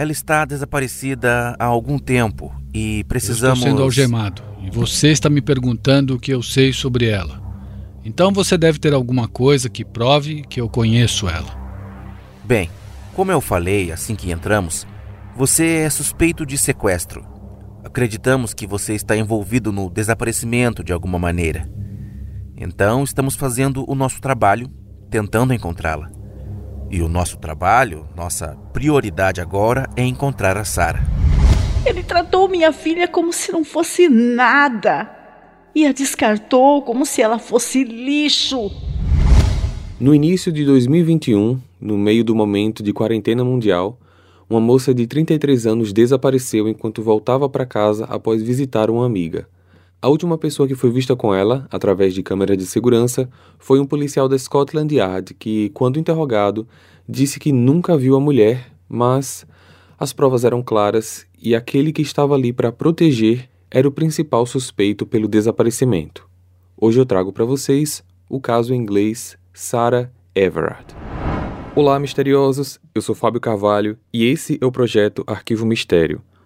Ela está desaparecida há algum tempo e precisamos. Eu estou sendo algemado e você está me perguntando o que eu sei sobre ela. Então você deve ter alguma coisa que prove que eu conheço ela. Bem, como eu falei assim que entramos, você é suspeito de sequestro. Acreditamos que você está envolvido no desaparecimento de alguma maneira. Então estamos fazendo o nosso trabalho tentando encontrá-la. E o nosso trabalho, nossa prioridade agora é encontrar a Sara. Ele tratou minha filha como se não fosse nada e a descartou como se ela fosse lixo. No início de 2021, no meio do momento de quarentena mundial, uma moça de 33 anos desapareceu enquanto voltava para casa após visitar uma amiga. A última pessoa que foi vista com ela, através de câmera de segurança, foi um policial da Scotland Yard que, quando interrogado, disse que nunca viu a mulher, mas as provas eram claras e aquele que estava ali para proteger era o principal suspeito pelo desaparecimento. Hoje eu trago para vocês o caso inglês Sarah Everard. Olá, misteriosos! Eu sou Fábio Carvalho e esse é o projeto Arquivo Mistério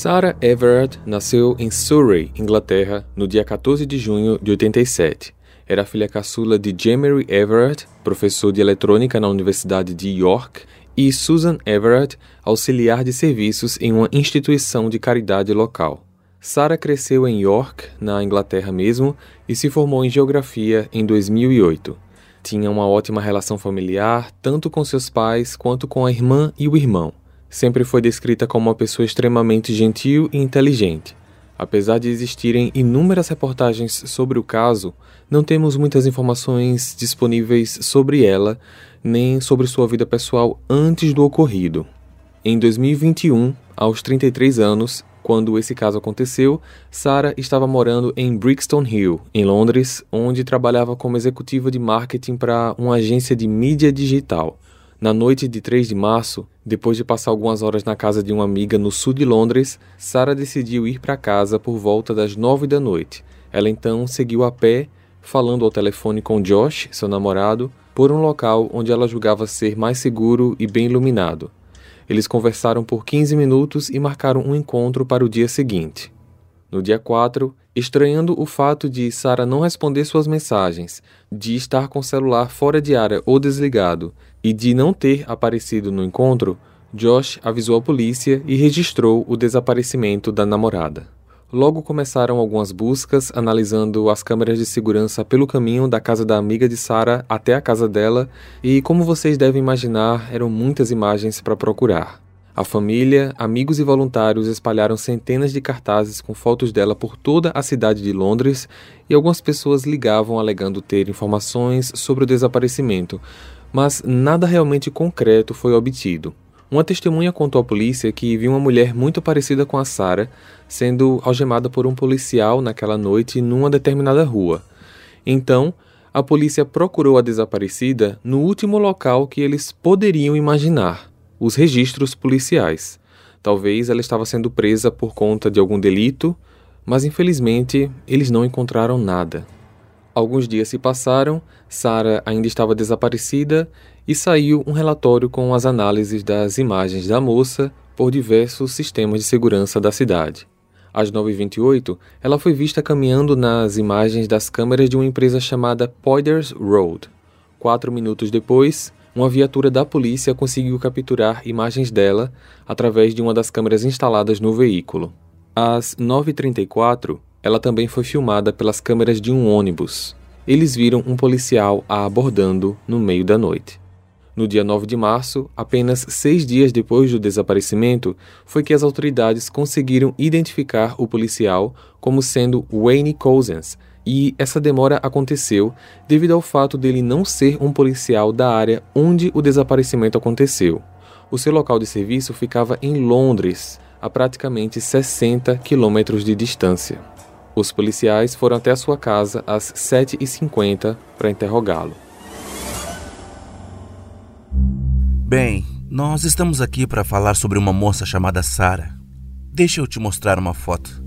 Sarah Everard nasceu em Surrey, Inglaterra, no dia 14 de junho de 87. Era filha caçula de Jemery Everard, professor de eletrônica na Universidade de York, e Susan Everard, auxiliar de serviços em uma instituição de caridade local. Sarah cresceu em York, na Inglaterra mesmo, e se formou em geografia em 2008. Tinha uma ótima relação familiar, tanto com seus pais quanto com a irmã e o irmão sempre foi descrita como uma pessoa extremamente gentil e inteligente. Apesar de existirem inúmeras reportagens sobre o caso, não temos muitas informações disponíveis sobre ela, nem sobre sua vida pessoal antes do ocorrido. Em 2021, aos 33 anos, quando esse caso aconteceu, Sarah estava morando em Brixton Hill, em Londres, onde trabalhava como executiva de marketing para uma agência de mídia digital. Na noite de 3 de março, depois de passar algumas horas na casa de uma amiga no sul de Londres, Sarah decidiu ir para casa por volta das 9 da noite. Ela então seguiu a pé, falando ao telefone com Josh, seu namorado, por um local onde ela julgava ser mais seguro e bem iluminado. Eles conversaram por 15 minutos e marcaram um encontro para o dia seguinte. No dia 4, estranhando o fato de Sara não responder suas mensagens, de estar com o celular fora de área ou desligado e de não ter aparecido no encontro, Josh avisou a polícia e registrou o desaparecimento da namorada. Logo começaram algumas buscas, analisando as câmeras de segurança pelo caminho da casa da amiga de Sara até a casa dela, e como vocês devem imaginar, eram muitas imagens para procurar. A família, amigos e voluntários espalharam centenas de cartazes com fotos dela por toda a cidade de Londres e algumas pessoas ligavam alegando ter informações sobre o desaparecimento, mas nada realmente concreto foi obtido. Uma testemunha contou à polícia que viu uma mulher muito parecida com a Sara sendo algemada por um policial naquela noite numa determinada rua. Então, a polícia procurou a desaparecida no último local que eles poderiam imaginar os registros policiais. Talvez ela estava sendo presa por conta de algum delito, mas infelizmente eles não encontraram nada. Alguns dias se passaram, Sara ainda estava desaparecida e saiu um relatório com as análises das imagens da moça por diversos sistemas de segurança da cidade. Às 9h28, ela foi vista caminhando nas imagens das câmeras de uma empresa chamada Poyders Road. Quatro minutos depois, uma viatura da polícia conseguiu capturar imagens dela através de uma das câmeras instaladas no veículo. Às 9h34, ela também foi filmada pelas câmeras de um ônibus. Eles viram um policial a abordando no meio da noite. No dia 9 de março, apenas seis dias depois do desaparecimento, foi que as autoridades conseguiram identificar o policial como sendo Wayne Cousins E essa demora aconteceu devido ao fato dele não ser um policial da área onde o desaparecimento aconteceu. O seu local de serviço ficava em Londres, a praticamente 60 quilômetros de distância. Os policiais foram até a sua casa às 7h50 para interrogá-lo. Bem, nós estamos aqui para falar sobre uma moça chamada Sara. Deixa eu te mostrar uma foto.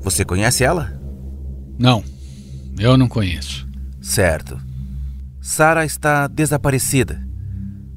Você conhece ela? Não, eu não conheço. Certo. Sara está desaparecida.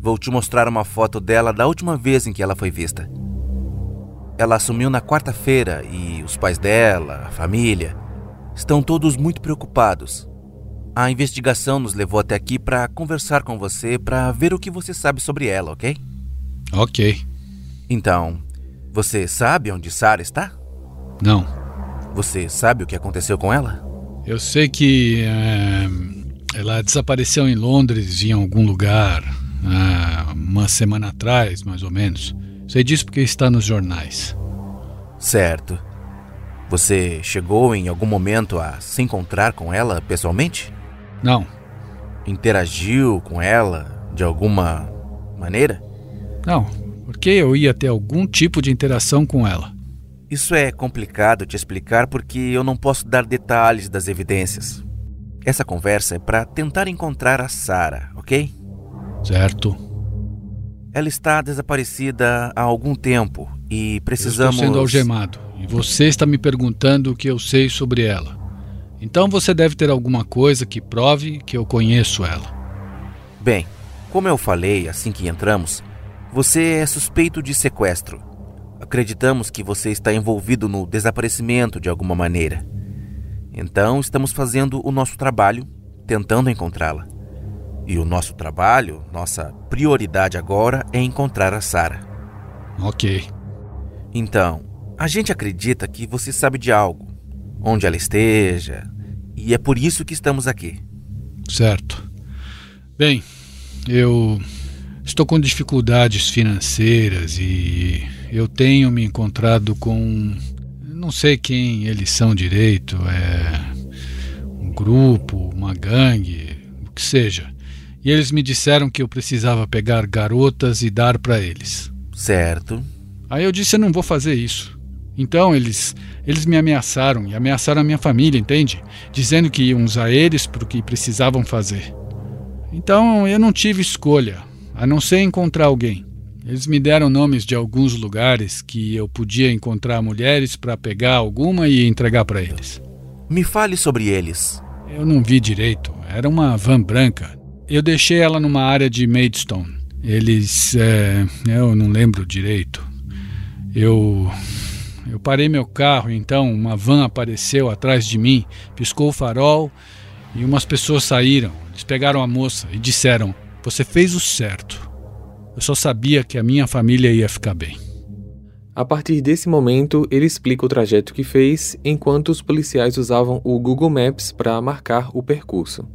Vou te mostrar uma foto dela da última vez em que ela foi vista. Ela assumiu na quarta-feira e os pais dela, a família, estão todos muito preocupados. A investigação nos levou até aqui para conversar com você para ver o que você sabe sobre ela, ok? Ok. Então, você sabe onde Sara está? Não. Você sabe o que aconteceu com ela? Eu sei que é, ela desapareceu em Londres, em algum lugar, é, uma semana atrás, mais ou menos. Sei disso porque está nos jornais. Certo. Você chegou em algum momento a se encontrar com ela pessoalmente? Não. Interagiu com ela de alguma maneira? Não, porque eu ia ter algum tipo de interação com ela. Isso é complicado te explicar porque eu não posso dar detalhes das evidências. Essa conversa é para tentar encontrar a Sara, ok? Certo. Ela está desaparecida há algum tempo e precisamos. Eu estou sendo algemado e você está me perguntando o que eu sei sobre ela. Então você deve ter alguma coisa que prove que eu conheço ela. Bem, como eu falei assim que entramos, você é suspeito de sequestro Acreditamos que você está envolvido no desaparecimento de alguma maneira. Então, estamos fazendo o nosso trabalho, tentando encontrá-la. E o nosso trabalho, nossa prioridade agora é encontrar a Sara. Ok. Então, a gente acredita que você sabe de algo, onde ela esteja, e é por isso que estamos aqui. Certo. Bem, eu estou com dificuldades financeiras e eu tenho me encontrado com. Não sei quem eles são direito, é. Um grupo, uma gangue, o que seja. E eles me disseram que eu precisava pegar garotas e dar para eles. Certo. Aí eu disse: eu não vou fazer isso. Então eles, eles me ameaçaram e ameaçaram a minha família, entende? Dizendo que iam usar eles para o que precisavam fazer. Então eu não tive escolha, a não ser encontrar alguém. Eles me deram nomes de alguns lugares que eu podia encontrar mulheres para pegar alguma e entregar para eles. Me fale sobre eles. Eu não vi direito. Era uma van branca. Eu deixei ela numa área de Maidstone. Eles. É, eu não lembro direito. Eu. Eu parei meu carro, então uma van apareceu atrás de mim, piscou o farol e umas pessoas saíram. Eles pegaram a moça e disseram: Você fez o certo. Eu só sabia que a minha família ia ficar bem. A partir desse momento, ele explica o trajeto que fez enquanto os policiais usavam o Google Maps para marcar o percurso.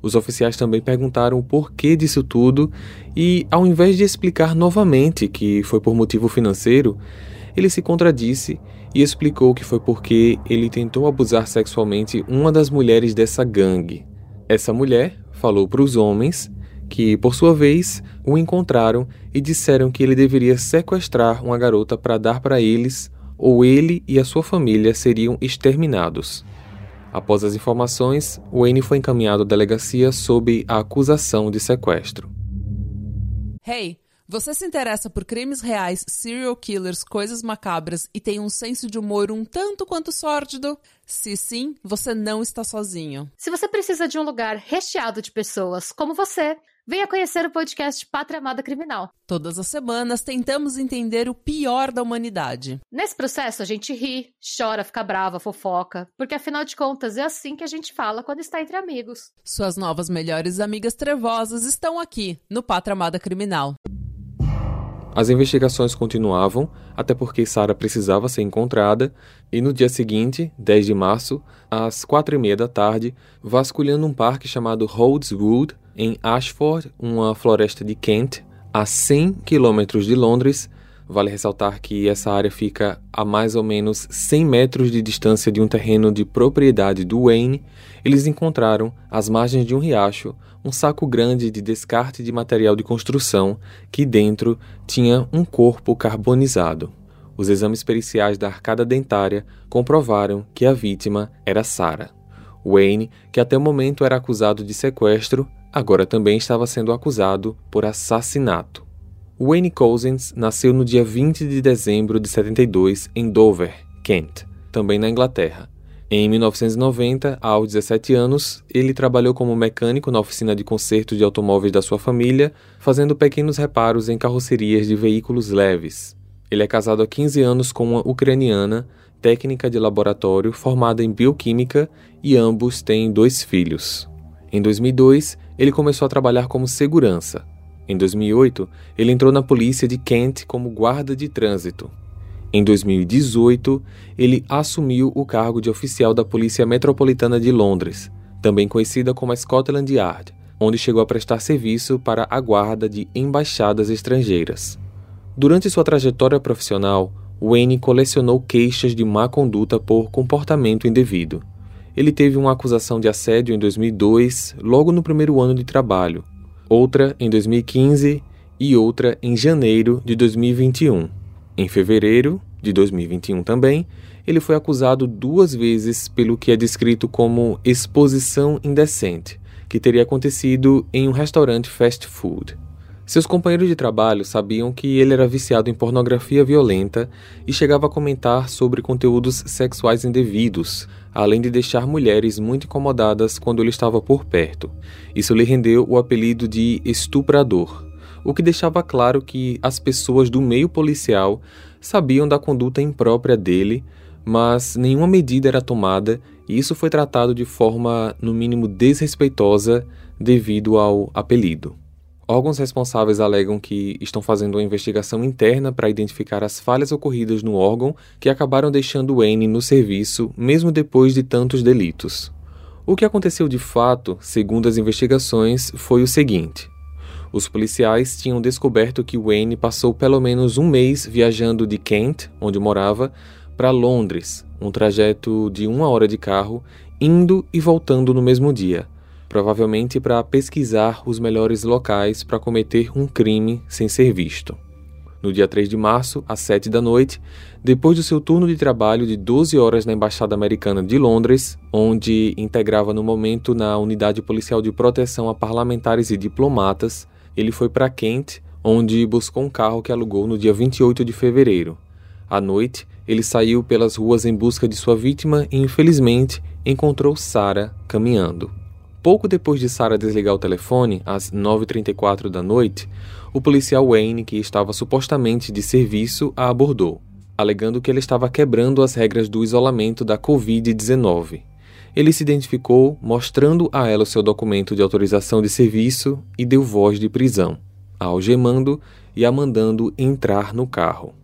Os oficiais também perguntaram o porquê disso tudo e, ao invés de explicar novamente que foi por motivo financeiro, ele se contradisse e explicou que foi porque ele tentou abusar sexualmente uma das mulheres dessa gangue. Essa mulher falou para os homens que, por sua vez, o encontraram e disseram que ele deveria sequestrar uma garota para dar para eles, ou ele e a sua família seriam exterminados. Após as informações, Wayne foi encaminhado à delegacia sob a acusação de sequestro. Hey, você se interessa por crimes reais, serial killers, coisas macabras e tem um senso de humor um tanto quanto sórdido? Se sim, você não está sozinho. Se você precisa de um lugar recheado de pessoas como você, Venha conhecer o podcast Pátria Amada Criminal. Todas as semanas tentamos entender o pior da humanidade. Nesse processo a gente ri, chora, fica brava, fofoca, porque afinal de contas é assim que a gente fala quando está entre amigos. Suas novas melhores amigas trevosas estão aqui no Pátria Amada Criminal. As investigações continuavam, até porque Sara precisava ser encontrada, e no dia seguinte, 10 de março, às quatro e meia da tarde, vasculhando um parque chamado Holdswood, em Ashford, uma floresta de Kent, a 100 quilômetros de Londres, Vale ressaltar que essa área fica a mais ou menos 100 metros de distância de um terreno de propriedade do Wayne. Eles encontraram, às margens de um riacho, um saco grande de descarte de material de construção que dentro tinha um corpo carbonizado. Os exames periciais da arcada dentária comprovaram que a vítima era Sarah. Wayne, que até o momento era acusado de sequestro, agora também estava sendo acusado por assassinato. Wayne Cousins nasceu no dia 20 de dezembro de 72 em Dover, Kent, também na Inglaterra. Em 1990, aos 17 anos, ele trabalhou como mecânico na oficina de conserto de automóveis da sua família, fazendo pequenos reparos em carrocerias de veículos leves. Ele é casado há 15 anos com uma ucraniana, técnica de laboratório formada em bioquímica, e ambos têm dois filhos. Em 2002, ele começou a trabalhar como segurança, em 2008, ele entrou na polícia de Kent como guarda de trânsito. Em 2018, ele assumiu o cargo de oficial da Polícia Metropolitana de Londres, também conhecida como Scotland Yard, onde chegou a prestar serviço para a guarda de embaixadas estrangeiras. Durante sua trajetória profissional, Wayne colecionou queixas de má conduta por comportamento indevido. Ele teve uma acusação de assédio em 2002, logo no primeiro ano de trabalho, outra em 2015 e outra em janeiro de 2021. Em fevereiro de 2021 também, ele foi acusado duas vezes pelo que é descrito como exposição indecente, que teria acontecido em um restaurante fast food. Seus companheiros de trabalho sabiam que ele era viciado em pornografia violenta e chegava a comentar sobre conteúdos sexuais indevidos, além de deixar mulheres muito incomodadas quando ele estava por perto. Isso lhe rendeu o apelido de estuprador, o que deixava claro que as pessoas do meio policial sabiam da conduta imprópria dele, mas nenhuma medida era tomada e isso foi tratado de forma, no mínimo, desrespeitosa devido ao apelido. Órgãos responsáveis alegam que estão fazendo uma investigação interna para identificar as falhas ocorridas no órgão que acabaram deixando Wayne no serviço, mesmo depois de tantos delitos. O que aconteceu de fato, segundo as investigações, foi o seguinte: os policiais tinham descoberto que Wayne passou pelo menos um mês viajando de Kent, onde morava, para Londres, um trajeto de uma hora de carro, indo e voltando no mesmo dia provavelmente para pesquisar os melhores locais para cometer um crime sem ser visto. No dia 3 de março, às 7 da noite, depois do seu turno de trabalho de 12 horas na Embaixada Americana de Londres, onde integrava no momento na Unidade Policial de Proteção a Parlamentares e Diplomatas, ele foi para Kent, onde buscou um carro que alugou no dia 28 de fevereiro. À noite, ele saiu pelas ruas em busca de sua vítima e, infelizmente, encontrou Sarah caminhando. Pouco depois de Sarah desligar o telefone, às 9h34 da noite, o policial Wayne, que estava supostamente de serviço, a abordou, alegando que ele estava quebrando as regras do isolamento da Covid-19. Ele se identificou, mostrando a ela o seu documento de autorização de serviço e deu voz de prisão, a algemando e a mandando entrar no carro.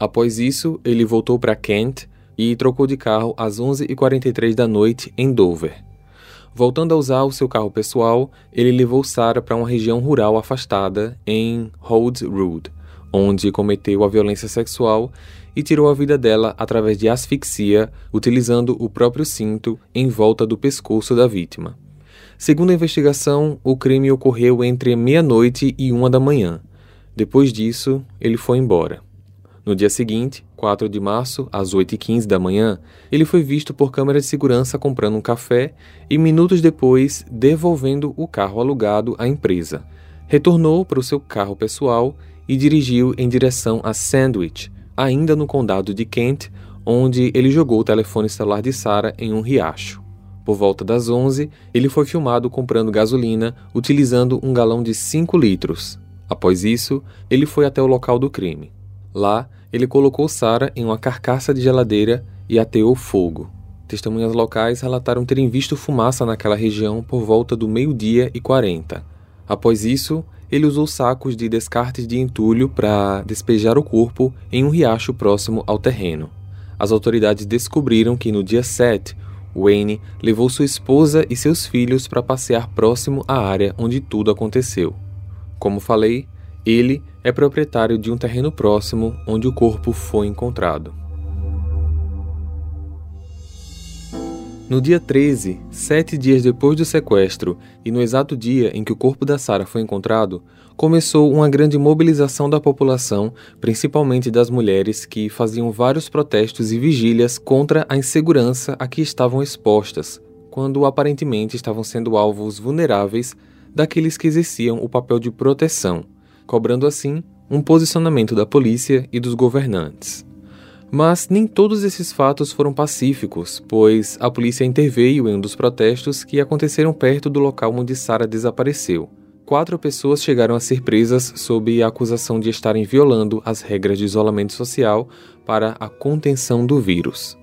Após isso, ele voltou para Kent e trocou de carro às 11h43 da noite em Dover. Voltando a usar o seu carro pessoal, ele levou Sarah para uma região rural afastada em Holt Road, onde cometeu a violência sexual e tirou a vida dela através de asfixia, utilizando o próprio cinto em volta do pescoço da vítima. Segundo a investigação, o crime ocorreu entre meia-noite e uma da manhã. Depois disso, ele foi embora. No dia seguinte, 4 de março, às 8h15 da manhã, ele foi visto por câmera de segurança comprando um café e, minutos depois, devolvendo o carro alugado à empresa. Retornou para o seu carro pessoal e dirigiu em direção a Sandwich, ainda no condado de Kent, onde ele jogou o telefone celular de Sarah em um riacho. Por volta das 11, ele foi filmado comprando gasolina utilizando um galão de 5 litros. Após isso, ele foi até o local do crime. Lá, ele colocou Sara em uma carcaça de geladeira e ateou fogo. Testemunhas locais relataram terem visto fumaça naquela região por volta do meio-dia e 40. Após isso, ele usou sacos de descartes de entulho para despejar o corpo em um riacho próximo ao terreno. As autoridades descobriram que no dia 7, Wayne levou sua esposa e seus filhos para passear próximo à área onde tudo aconteceu. Como falei, Ele é proprietário de um terreno próximo onde o corpo foi encontrado. No dia 13, sete dias depois do sequestro e no exato dia em que o corpo da Sara foi encontrado, começou uma grande mobilização da população, principalmente das mulheres que faziam vários protestos e vigílias contra a insegurança a que estavam expostas, quando aparentemente estavam sendo alvos vulneráveis daqueles que exerciam o papel de proteção, cobrando assim um posicionamento da polícia e dos governantes. Mas nem todos esses fatos foram pacíficos, pois a polícia interveio em um dos protestos que aconteceram perto do local onde Sara desapareceu. Quatro pessoas chegaram a ser presas sob a acusação de estarem violando as regras de isolamento social para a contenção do vírus.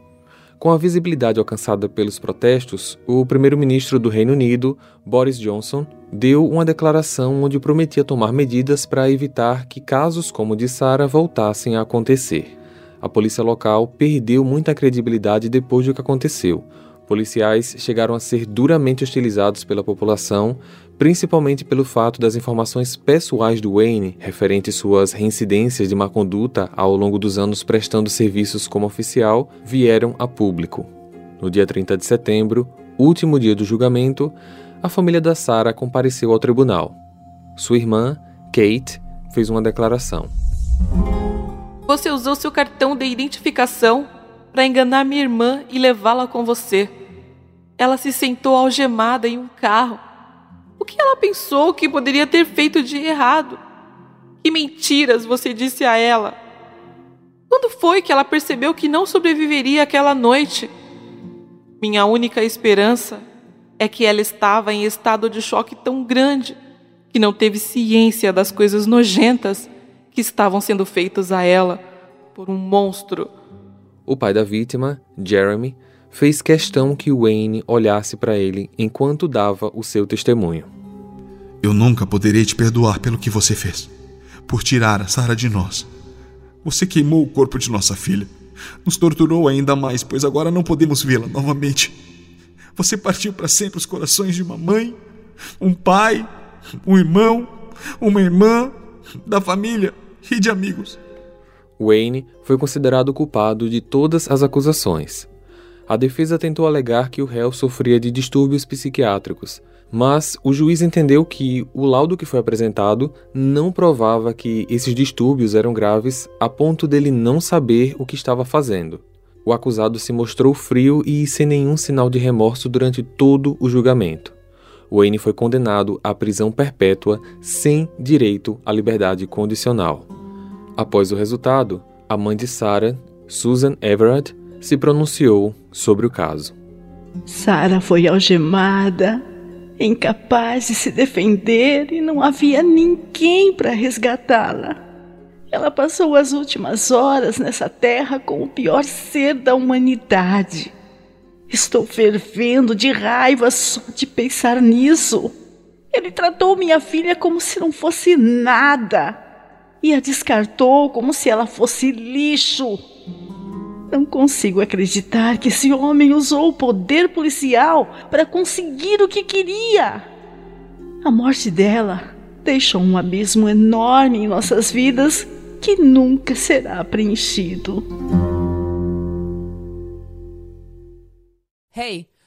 Com a visibilidade alcançada pelos protestos, o primeiro-ministro do Reino Unido, Boris Johnson, deu uma declaração onde prometia tomar medidas para evitar que casos como o de Sara voltassem a acontecer. A polícia local perdeu muita credibilidade depois do que aconteceu. Policiais chegaram a ser duramente hostilizados pela população, principalmente pelo fato das informações pessoais do Wayne, referentes suas reincidências de má conduta ao longo dos anos prestando serviços como oficial, vieram a público. No dia 30 de setembro, último dia do julgamento, a família da Sarah compareceu ao tribunal. Sua irmã, Kate, fez uma declaração. Você usou seu cartão de identificação para enganar minha irmã e levá-la com você. Ela se sentou algemada em um carro. O que ela pensou que poderia ter feito de errado? Que mentiras você disse a ela? Quando foi que ela percebeu que não sobreviveria aquela noite? Minha única esperança é que ela estava em estado de choque tão grande que não teve ciência das coisas nojentas que estavam sendo feitos a ela por um monstro. O pai da vítima, Jeremy, fez questão que Wayne olhasse para ele enquanto dava o seu testemunho. Eu nunca poderei te perdoar pelo que você fez, por tirar a Sara de nós. Você queimou o corpo de nossa filha, nos torturou ainda mais, pois agora não podemos vê-la novamente. Você partiu para sempre os corações de uma mãe, um pai, um irmão, uma irmã, da família e de amigos. Wayne foi considerado culpado de todas as acusações. A defesa tentou alegar que o réu sofria de distúrbios psiquiátricos, mas o juiz entendeu que o laudo que foi apresentado não provava que esses distúrbios eram graves a ponto dele não saber o que estava fazendo. O acusado se mostrou frio e sem nenhum sinal de remorso durante todo o julgamento. Wayne foi condenado à prisão perpétua sem direito à liberdade condicional. Após o resultado, a mãe de Sarah, Susan Everett, se pronunciou sobre o caso. Sarah foi algemada, incapaz de se defender e não havia ninguém para resgatá-la. Ela passou as últimas horas nessa terra com o pior ser da humanidade Estou fervendo de raiva só de pensar nisso. Ele tratou minha filha como se não fosse nada e a descartou como se ela fosse lixo. Não consigo acreditar que esse homem usou o poder policial para conseguir o que queria. A morte dela deixou um abismo enorme em nossas vidas que nunca será preenchido. Hey,